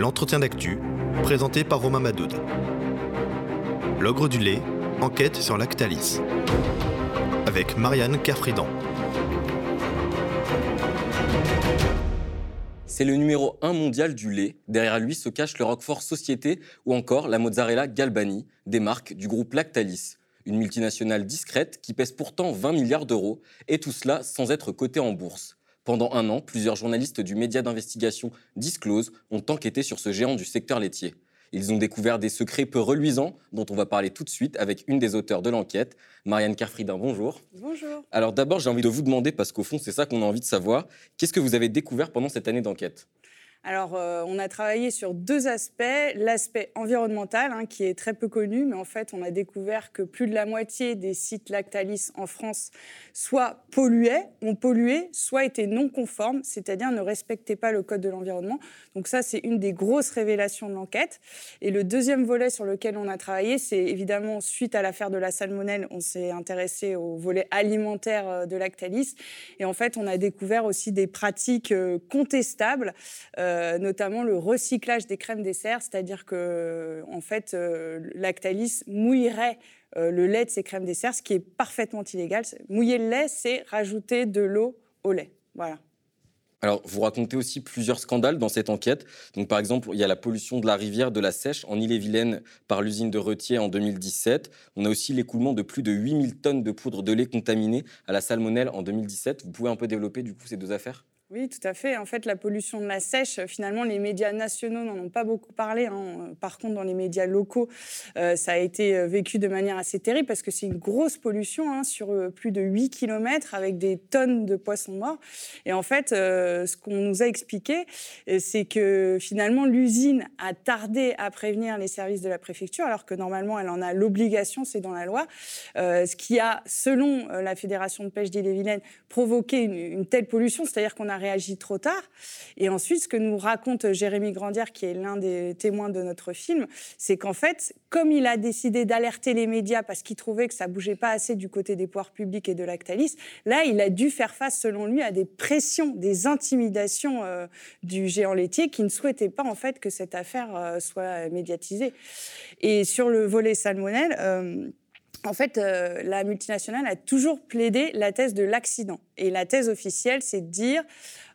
l'entretien d'actu, présenté par Romain Madoud. L'ogre du lait, enquête sur Lactalis. Avec Marianne Kerfridan. C'est le numéro 1 mondial du lait. Derrière lui se cache le Roquefort Société ou encore la mozzarella Galbani, des marques du groupe Lactalis. Une multinationale discrète qui pèse pourtant 20 milliards d'euros, et tout cela sans être cotée en bourse. Pendant un an, plusieurs journalistes du média d'investigation Disclose ont enquêté sur ce géant du secteur laitier. Ils ont découvert des secrets peu reluisants dont on va parler tout de suite avec une des auteurs de l'enquête, Marianne Carfridin. Bonjour. Bonjour. Alors d'abord, j'ai envie de vous demander, parce qu'au fond, c'est ça qu'on a envie de savoir, qu'est-ce que vous avez découvert pendant cette année d'enquête? Alors, euh, on a travaillé sur deux aspects. L'aspect environnemental, hein, qui est très peu connu, mais en fait, on a découvert que plus de la moitié des sites Lactalis en France soit polluaient, ont pollué, soit étaient non conformes, c'est-à-dire ne respectaient pas le code de l'environnement. Donc ça, c'est une des grosses révélations de l'enquête. Et le deuxième volet sur lequel on a travaillé, c'est évidemment, suite à l'affaire de la salmonelle, on s'est intéressé au volet alimentaire euh, de Lactalis. Et en fait, on a découvert aussi des pratiques euh, contestables. Notamment le recyclage des crèmes dessert, c'est-à-dire que en fait, euh, Lactalis mouillerait euh, le lait de ces crèmes dessert, ce qui est parfaitement illégal. Mouiller le lait, c'est rajouter de l'eau au lait. Voilà. Alors, vous racontez aussi plusieurs scandales dans cette enquête. Donc, par exemple, il y a la pollution de la rivière de la Sèche en Ille-et-Vilaine par l'usine de Retier en 2017. On a aussi l'écoulement de plus de 8000 tonnes de poudre de lait contaminée à la salmonelle en 2017. Vous pouvez un peu développer du coup ces deux affaires? Oui, tout à fait. En fait, la pollution de la sèche, finalement, les médias nationaux n'en ont pas beaucoup parlé. Hein. Par contre, dans les médias locaux, euh, ça a été euh, vécu de manière assez terrible parce que c'est une grosse pollution hein, sur euh, plus de 8 km avec des tonnes de poissons morts. Et en fait, ce qu'on nous a expliqué, c'est que finalement, l'usine a tardé à prévenir les services de la préfecture alors que normalement, elle en a l'obligation, c'est dans la loi. ce qui a, selon la Fédération de pêche d'Ille-et-Vilaine, provoqué une telle pollution, c'est-à-dire qu'on a réagi trop tard. Et ensuite, ce que nous raconte Jérémy Grandière, qui est l'un des témoins de notre film, c'est qu'en fait, comme il a décidé d'alerter les médias parce qu'il trouvait que ça bougeait pas assez du côté des pouvoirs publics et de Lactalis, là, il a dû faire face, selon lui, à des pressions, des intimidations euh, du géant laitier qui ne souhaitait pas en fait que cette affaire euh, soit médiatisée. Et sur le volet salmonelle. Euh, en fait, euh, la multinationale a toujours plaidé la thèse de l'accident. Et la thèse officielle, c'est de dire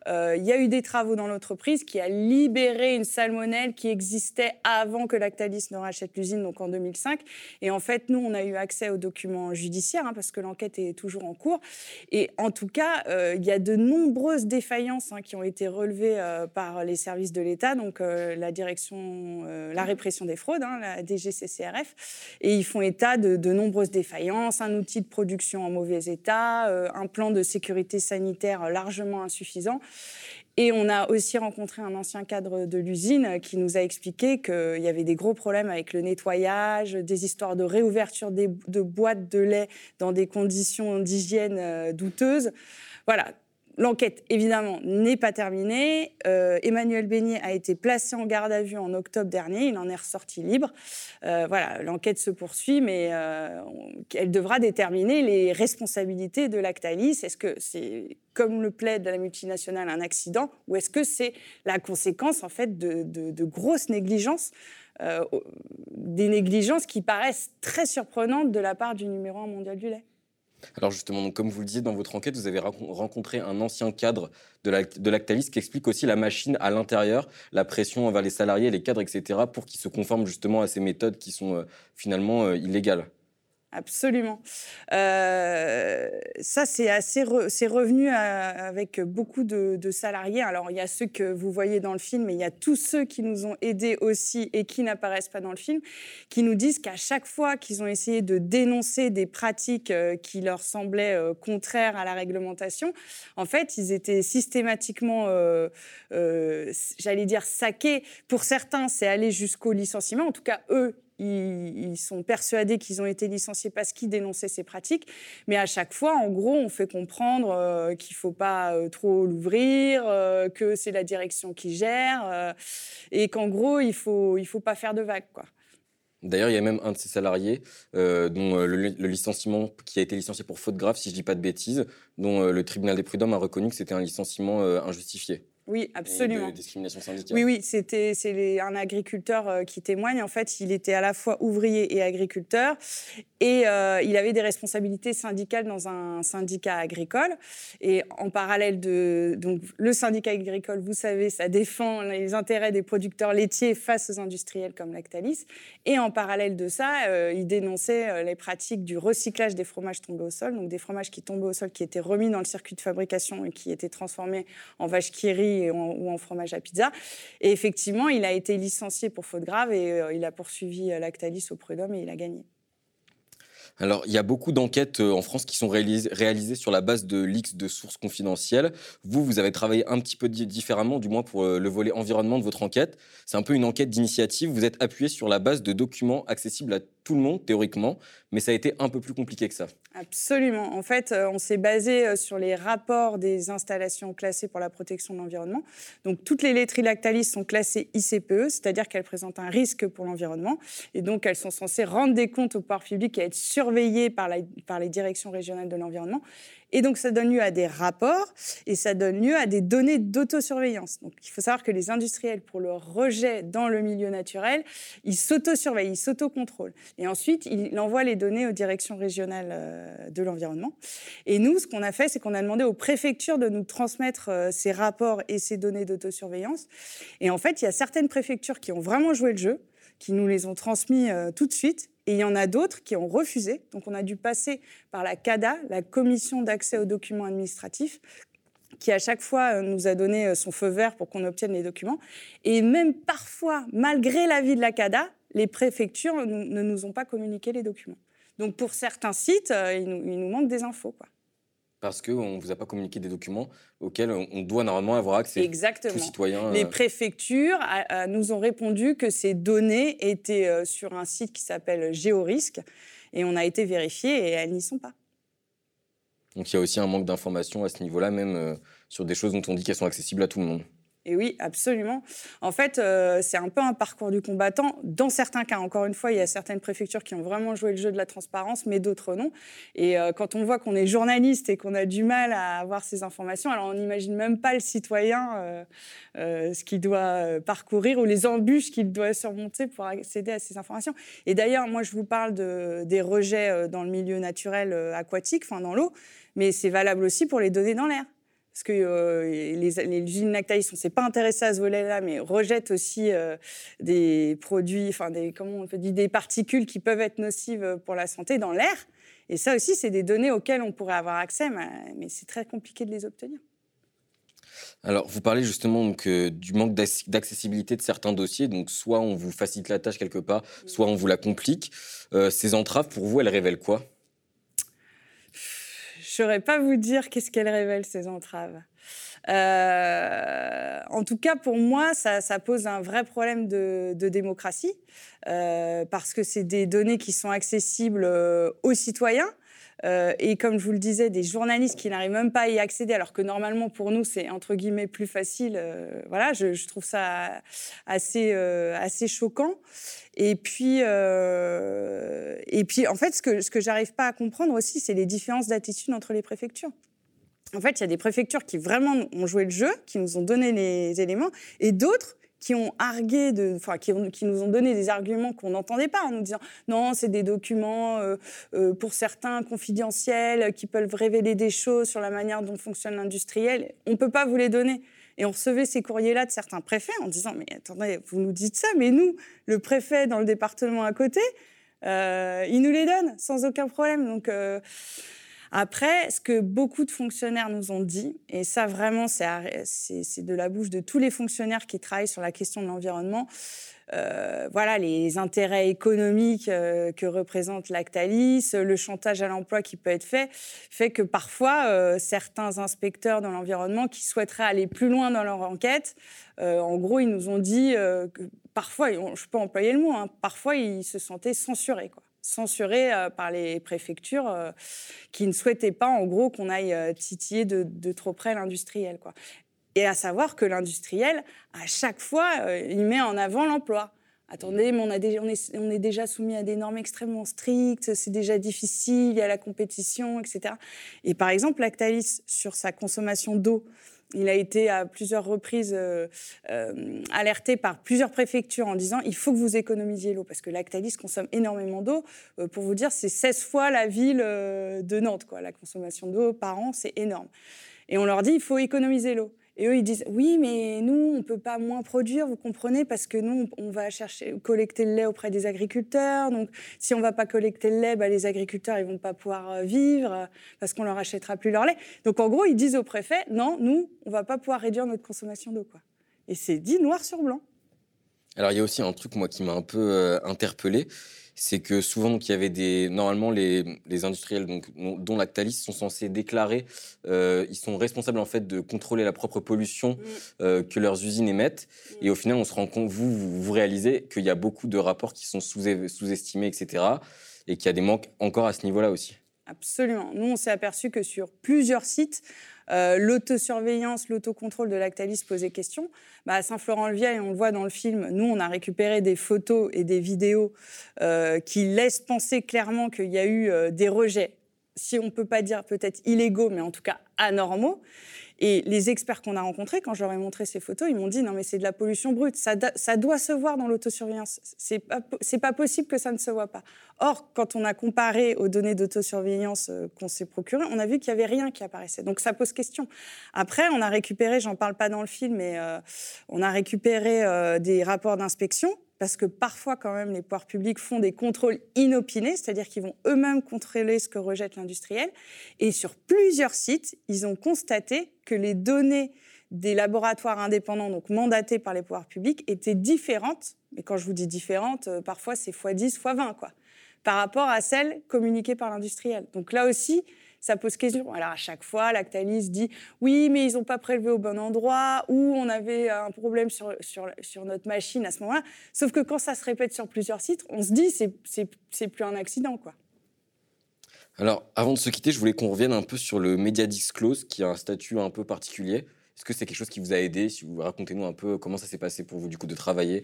il y a eu des travaux dans l'entreprise qui a libéré une salmonelle qui existait avant que Lactalis ne rachète l'usine, donc en 2005. Et en fait, nous, on a eu accès aux documents judiciaires hein, parce que l'enquête est toujours en cours. Et en tout cas, euh, il y a de nombreuses défaillances hein, qui ont été relevées euh, par les services de l'État, donc la direction, la répression des fraudes, hein, la DGCCRF. Et ils font état de, de nombreuses défaillances, un outil de production en mauvais état, un plan de sécurité sanitaire largement insuffisant. Et on a aussi rencontré un ancien cadre de l'usine qui nous a expliqué qu'il y avait des gros problèmes avec le nettoyage, des histoires de réouverture de boîtes de lait dans des conditions d'hygiène euh, douteuses. Voilà, L'enquête, évidemment, n'est pas terminée. Euh, Emmanuel Beignet a été placé en garde à vue en octobre dernier. Il en est ressorti libre. Euh, voilà, l'enquête se poursuit, mais euh, elle devra déterminer les responsabilités de Lactalis. Est-ce que c'est, comme le plaide la multinationale, un accident ou est-ce que c'est la conséquence, en fait, de, de grosses négligences des négligences qui paraissent très surprenantes de la part du numéro 1 mondial du lait? Alors justement, comme vous le disiez dans votre enquête, vous avez rencontré un ancien cadre de Lactalis qui explique aussi la machine à l'intérieur, la pression envers les salariés, les cadres, etc., pour qu'ils se conforment justement à ces méthodes qui sont euh, finalement euh, illégales. Absolument. Euh, ça, c'est revenu avec beaucoup de, salariés. Alors, il y a ceux que vous voyez dans le film, mais il y a tous ceux qui nous ont aidés aussi et qui n'apparaissent pas dans le film, qui nous disent qu'à chaque fois qu'ils ont essayé de dénoncer des pratiques euh, qui leur semblaient euh, contraires à la réglementation, en fait, ils étaient systématiquement, j'allais dire, saqués. Pour certains, c'est aller jusqu'au licenciement. En tout cas, eux, ils, sont persuadés qu'ils ont été licenciés parce qu'ils dénonçaient ces pratiques. Mais à chaque fois, en gros, on fait comprendre euh, qu'il ne faut pas euh, trop l'ouvrir, euh, que c'est la direction qui gère, et qu'en gros, il ne faut, il faut pas faire de vagues. Quoi. D'ailleurs, il y a même un de ces salariés dont le, licenciement qui a été licencié pour faute grave, si je ne dis pas de bêtises, dont le tribunal des prud'hommes a reconnu que c'était un licenciement injustifié. Oui, absolument. de discrimination syndicale. Oui, oui, c'était c'est un agriculteur euh, qui témoigne. En fait, il était à la fois ouvrier et agriculteur, et euh, il avait des responsabilités syndicales dans un syndicat agricole. Et en parallèle de donc le syndicat agricole, vous savez, ça défend les intérêts des producteurs laitiers face aux industriels comme Lactalis. Et en parallèle de ça, euh, il dénonçait les pratiques du recyclage des fromages tombés au sol, donc des fromages qui tombaient au sol, qui étaient remis dans le circuit de fabrication et qui étaient transformés en vache qui ou en fromage à pizza. Et effectivement, il a été licencié pour faute grave et euh, il a poursuivi euh, Lactalis au prud'homme et il a gagné. Alors, il y a beaucoup d'enquêtes euh, en France qui sont réalisées, sur la base de leaks de sources confidentielles. Vous, vous avez travaillé un petit peu différemment, du moins pour le volet environnement de votre enquête. C'est un peu une enquête d'initiative. Vous êtes appuyé sur la base de documents accessibles à tout le monde, théoriquement, mais ça a été un peu plus compliqué que ça. Absolument. En fait, euh, on s'est basé euh, sur les rapports des installations classées pour la protection de l'environnement. Donc, toutes les laiteries Lactalis sont classées ICPE, c'est-à-dire qu'elles présentent un risque pour l'environnement. Et donc, elles sont censées rendre des comptes au pouvoir public et être surveillées par, par les directions régionales de l'environnement. Et donc, ça donne lieu à des rapports et ça donne lieu à des données d'autosurveillance. Donc, il faut savoir que les industriels, pour leur rejet dans le milieu naturel, ils s'autosurveillent, ils s'autocontrôlent. Et ensuite, ils envoient les données aux directions régionales euh, de l'environnement. Et nous, ce qu'on a fait, c'est qu'on a demandé aux préfectures de nous transmettre euh, ces rapports et ces données d'autosurveillance. Et en fait, il y a certaines préfectures qui ont vraiment joué le jeu, qui nous les ont transmis euh, tout de suite et il y en a d'autres qui ont refusé. Donc on a dû passer par la CADA, la Commission d'accès aux documents administratifs, qui à chaque fois euh, nous a donné euh, son feu vert pour qu'on obtienne les documents. Et même parfois, malgré l'avis de la CADA, les préfectures ne nous ont pas communiqué les documents. Donc pour certains sites, euh, il nous, il nous manque des infos. Quoi parce qu'on ne vous a pas communiqué des documents auxquels on doit normalement avoir accès. Exactement. Tout citoyen. Les préfectures nous ont répondu que ces données étaient euh, sur un site qui s'appelle Géorisque et on a été vérifié et elles n'y sont pas. Donc il y a aussi un manque d'informations à ce niveau-là, même euh, sur des choses dont on dit qu'elles sont accessibles à tout le monde. Et oui, absolument. En fait, euh, c'est un peu un parcours du combattant. Dans certains cas, encore une fois, il y a certaines préfectures qui ont vraiment joué le jeu de la transparence, mais d'autres non. Et euh, quand on voit qu'on est journaliste et qu'on a du mal à avoir ces informations, alors on n'imagine même pas le citoyen euh, ce qu'il doit parcourir ou les embûches qu'il doit surmonter pour accéder à ces informations. Et d'ailleurs, moi, je vous parle de, des rejets dans le milieu naturel aquatique, enfin dans l'eau, mais c'est valable aussi pour les données dans l'air parce que euh, les, les, usines Lactalis, on ne s'est pas intéressé à ce volet-là, mais rejettent aussi euh, des produits, enfin des, comment on peut dire, des particules qui peuvent être nocives pour la santé dans l'air. Et ça aussi, c'est des données auxquelles on pourrait avoir accès, mais, c'est très compliqué de les obtenir. Alors, vous parlez justement donc, euh, du manque d'accessibilité de certains dossiers. Donc, soit on vous facilite la tâche quelque part, soit on vous la complique. ces entraves, pour vous, elles révèlent quoi? Je ne saurais pas vous dire qu'est-ce qu'elles révèlent, ces entraves. Euh, en tout cas, pour moi, ça, pose un vrai problème de, démocratie, euh, parce que c'est des données qui sont accessibles euh, aux citoyens. Et comme je vous le disais, des journalistes qui n'arrivent même pas à y accéder, alors que normalement pour nous c'est entre guillemets plus facile. voilà, je, trouve ça assez assez choquant. Et puis, euh, et puis, en fait, ce que, ce que j'arrive pas à comprendre aussi, c'est les différences d'attitude entre les préfectures. En fait, il y a des préfectures qui vraiment ont joué le jeu, qui nous ont donné les éléments, et d'autres qui ont argué, de, enfin, qui, nous ont donné des arguments qu'on n'entendait pas en nous disant non, c'est des documents euh, euh, pour certains confidentiels qui peuvent révéler des choses sur la manière dont fonctionne l'industriel. On ne peut pas vous les donner. Et on recevait ces courriers-là de certains préfets en disant Mais attendez, vous nous dites ça, mais nous, le préfet dans le département à côté, euh, il nous les donne sans aucun problème. Donc. Euh, après, ce que beaucoup de fonctionnaires nous ont dit, et ça vraiment, c'est de la bouche de tous les fonctionnaires qui travaillent sur la question de l'environnement, euh, voilà, les intérêts économiques euh, que représente Lactalis, le chantage à l'emploi qui peut être fait, fait que parfois, euh, certains inspecteurs dans l'environnement qui souhaiteraient aller plus loin dans leur enquête, en gros, ils nous ont dit que parfois, je peux employer le mot, hein, parfois ils se sentaient censurés. Quoi censurés par les préfectures qui ne souhaitaient pas, en gros, qu'on aille titiller de, trop près l'industriel. Et à savoir que l'industriel, à chaque fois, euh, il met en avant l'emploi. Attendez, mais on, est, on, est, déjà soumis à des normes extrêmement strictes, c'est déjà difficile, il y a la compétition, etc. Et par exemple, Lactalis, sur sa consommation d'eau, Il a été à plusieurs reprises euh, euh, alerté par plusieurs préfectures en disant il faut que vous économisiez l'eau parce que Lactalis consomme énormément d'eau. Euh, pour vous dire, c'est 16 fois la ville de Nantes. Quoi. La consommation d'eau par an, c'est énorme. Et on leur dit il faut économiser l'eau. Et eux, ils disent oui, mais nous, on ne peut pas moins produire, vous comprenez, parce que nous, on va chercher, collecter le lait auprès des agriculteurs. Donc, si on ne va pas collecter le lait, bah, les agriculteurs, ils ne vont pas pouvoir euh, vivre euh, parce qu'on leur achètera plus leur lait. Donc, en gros, ils disent au préfet non, nous, on ne va pas pouvoir réduire notre consommation d'eau. Quoi. Et c'est dit noir sur blanc. Alors, il y a aussi un truc, moi, qui m'a un peu euh, interpellé c'est que souvent, il y avait des. Normalement, les, industriels, donc, dont Lactalis, sont censés déclarer, euh, ils sont responsables en fait de contrôler la propre pollution mm. euh, que leurs usines émettent. Mm. Et au final, on se rend compte, vous, vous, réalisez qu'il y a beaucoup de rapports qui sont sous-estimés, etc. Et qu'il y a des manques encore à ce niveau-là aussi. Absolument. Nous, on s'est aperçu que sur plusieurs sites, euh, l'autosurveillance, l'autocontrôle de Lactalis posait question. Bah, à Saint-Florent-le-Vieil, on le voit dans le film, nous, on a récupéré des photos et des vidéos euh, qui laissent penser clairement qu'il y a eu euh, des rejets, si on ne peut pas dire peut-être illégaux, mais en tout cas anormaux. Et les experts qu'on a rencontrés, quand je leur ai montré ces photos, ils m'ont dit non mais c'est de la pollution brute, ça, ça doit se voir dans l'autosurveillance. C'est pas pas possible que ça ne se voit pas. Or, quand on a comparé aux données d'autosurveillance euh, qu'on s'est procurées, on a vu qu'il y avait rien qui apparaissait. Donc ça pose question. Après, on a récupéré, j'en parle pas dans le film, mais euh, on a récupéré euh, des rapports d'inspection parce que parfois, quand même, les pouvoirs publics font des contrôles inopinés, c'est-à-dire qu'ils vont eux-mêmes contrôler ce que rejette l'industriel. Et sur plusieurs sites, ils ont constaté que les données des laboratoires indépendants, donc mandatés par les pouvoirs publics, étaient différentes. Mais quand je vous dis différentes, euh, parfois c'est x10, x20, quoi, par rapport à celles communiquées par l'industriel. Donc là aussi, ça pose question. Alors à chaque fois, Lactalis dit oui, mais ils n'ont pas prélevé au bon endroit, ou on avait un problème sur, sur, sur notre machine à ce moment-là. Sauf que quand ça se répète sur plusieurs sites, on se dit c'est c'est plus un accident, quoi. Alors, avant de se quitter, je voulais qu'on revienne un peu sur le Media Disclose, qui a un statut un peu particulier. Est-ce que c'est quelque chose qui vous a aidé? Si vous racontez-nous un peu comment ça s'est passé pour vous, du coup, de travailler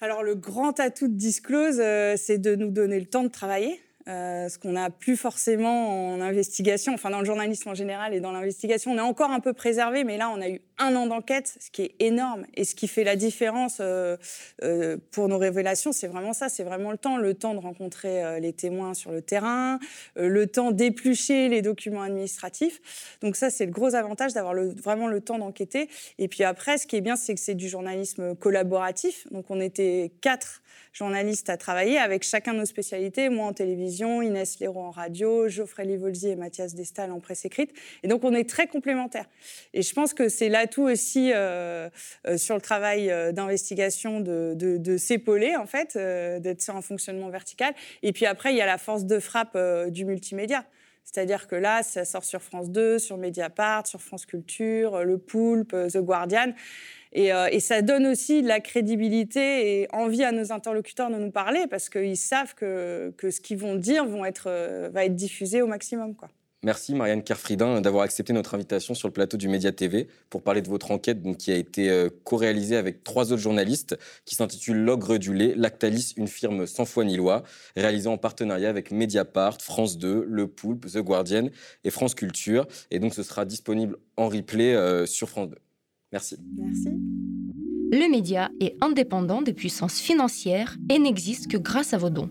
Alors, le grand atout de Disclose, euh, c'est de nous donner le temps de travailler. Euh, ce qu'on n'a plus forcément en investigation, enfin dans le journalisme en général et dans l'investigation, on est encore un peu préservé, mais là on a eu un an d'enquête, ce qui est énorme et ce qui fait la différence euh, euh, pour nos révélations, c'est vraiment ça, c'est vraiment le temps, le temps de rencontrer les témoins sur le terrain, le temps d'éplucher les documents administratifs. Donc ça c'est le gros avantage d'avoir vraiment le temps d'enquêter. Et puis après, ce qui est bien, c'est que c'est du journalisme collaboratif. Donc on était quatre journalistes à travailler avec chacun nos spécialités, moi en télévision, Inès Léraud en radio, Geoffrey Livolzi et Mathias Destal en presse écrite. Et donc on est très complémentaires. Et je pense que c'est l'atout aussi euh, euh, sur le travail euh, d'investigation de, de, s'épauler, en fait, d'être sur un fonctionnement vertical. Et puis après, il y a la force de frappe du multimédia. C'est-à-dire que là, ça sort sur France 2, sur Mediapart, sur France Culture, Le Poulpe, The Guardian. Et, ça donne aussi de la crédibilité et envie à nos interlocuteurs de nous parler parce qu'ils savent que, ce qu'ils vont dire va être diffusé au maximum. Quoi. Merci Marianne Kerfridin d'avoir accepté notre invitation sur le plateau du Média TV pour parler de votre enquête donc, qui a été euh, co-réalisée avec trois autres journalistes qui s'intitule L'ogre du lait, Lactalis, une firme sans foi ni loi, réalisée en partenariat avec Mediapart, France 2, Le Poulpe, The Guardian et France Culture. Et donc ce sera disponible en replay sur France 2. Merci. Merci. Le média est indépendant des puissances financières et n'existe que grâce à vos dons.